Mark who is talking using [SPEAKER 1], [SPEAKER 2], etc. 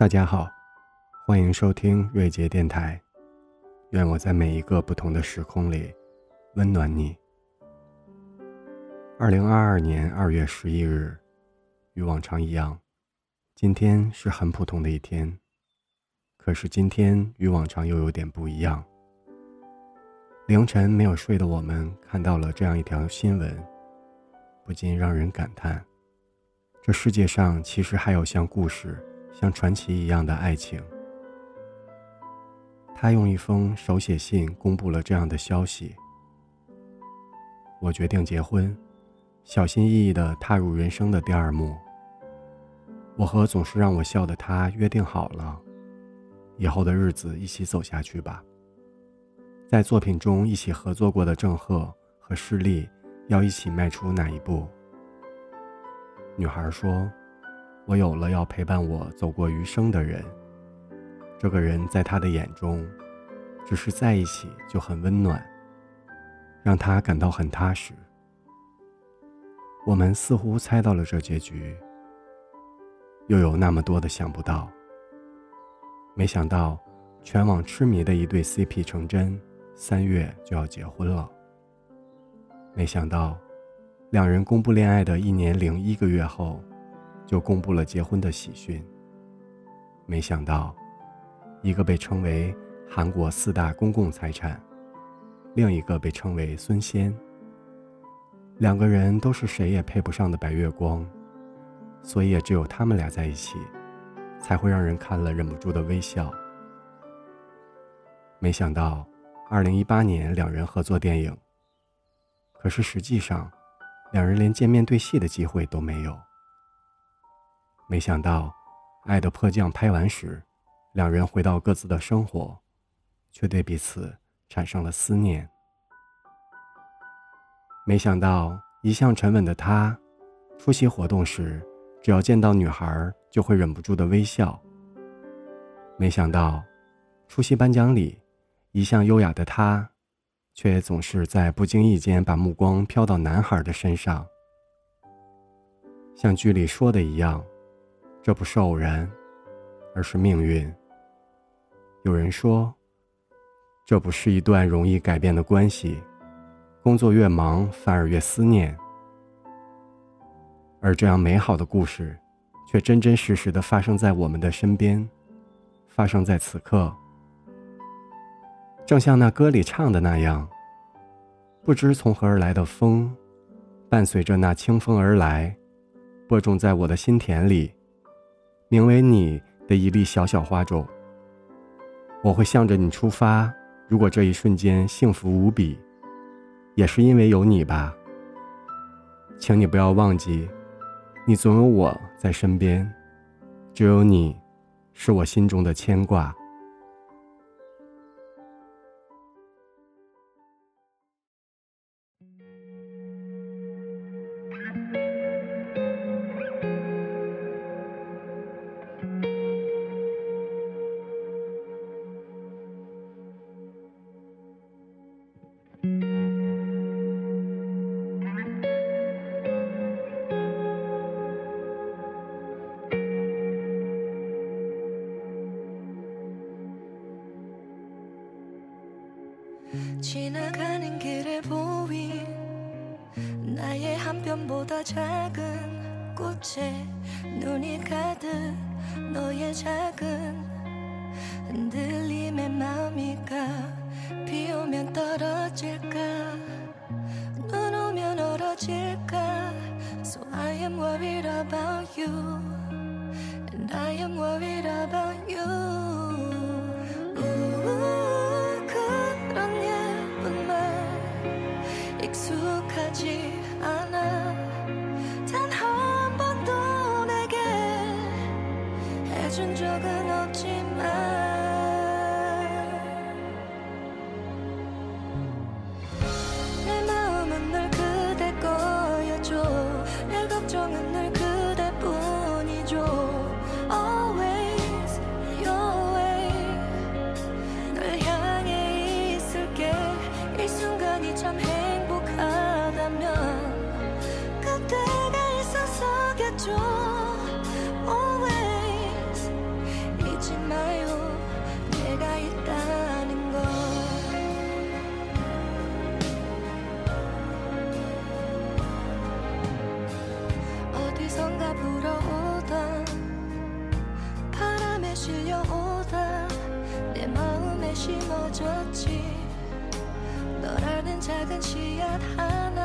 [SPEAKER 1] 大家好，欢迎收听瑞杰电台。愿我在每一个不同的时空里温暖你。二零二二年二月十一日，与往常一样，今天是很普通的一天。可是今天与往常又有点不一样。凌晨没有睡的我们看到了这样一条新闻，不禁让人感叹：这世界上其实还有像故事。像传奇一样的爱情。他用一封手写信公布了这样的消息：我决定结婚，小心翼翼地踏入人生的第二幕。我和总是让我笑的他约定好了，以后的日子一起走下去吧。在作品中一起合作过的郑赫和施丽，要一起迈出哪一步？女孩说。我有了要陪伴我走过余生的人，这个人在他的眼中，只是在一起就很温暖，让他感到很踏实。我们似乎猜到了这结局，又有那么多的想不到。没想到，全网痴迷的一对 CP 成真，三月就要结婚了。没想到，两人公布恋爱的一年零一个月后。就公布了结婚的喜讯。没想到，一个被称为韩国四大公共财产，另一个被称为孙仙。两个人都是谁也配不上的白月光，所以也只有他们俩在一起，才会让人看了忍不住的微笑。没想到，二零一八年两人合作电影，可是实际上，两人连见面对戏的机会都没有。没想到，《爱的迫降》拍完时，两人回到各自的生活，却对彼此产生了思念。没想到，一向沉稳的他，出席活动时，只要见到女孩就会忍不住的微笑。没想到，出席颁奖礼，一向优雅的他，却总是在不经意间把目光飘到男孩的身上。像剧里说的一样。这不是偶然，而是命运。有人说，这不是一段容易改变的关系，工作越忙，反而越思念。而这样美好的故事，却真真实实的发生在我们的身边，发生在此刻。正像那歌里唱的那样，不知从何而来的风，伴随着那清风而来，播种在我的心田里。名为你的一粒小小花种，我会向着你出发。如果这一瞬间幸福无比，也是因为有你吧。请你不要忘记，你总有我在身边，只有你，是我心中的牵挂。
[SPEAKER 2] 지나가는 길에 보인 나의 한 편보다 작은 꽃에 눈이 가득 너의 작은 흔들림의마음이 실려오다 내 마음에 심어졌지. 너라는 작은 씨앗 하나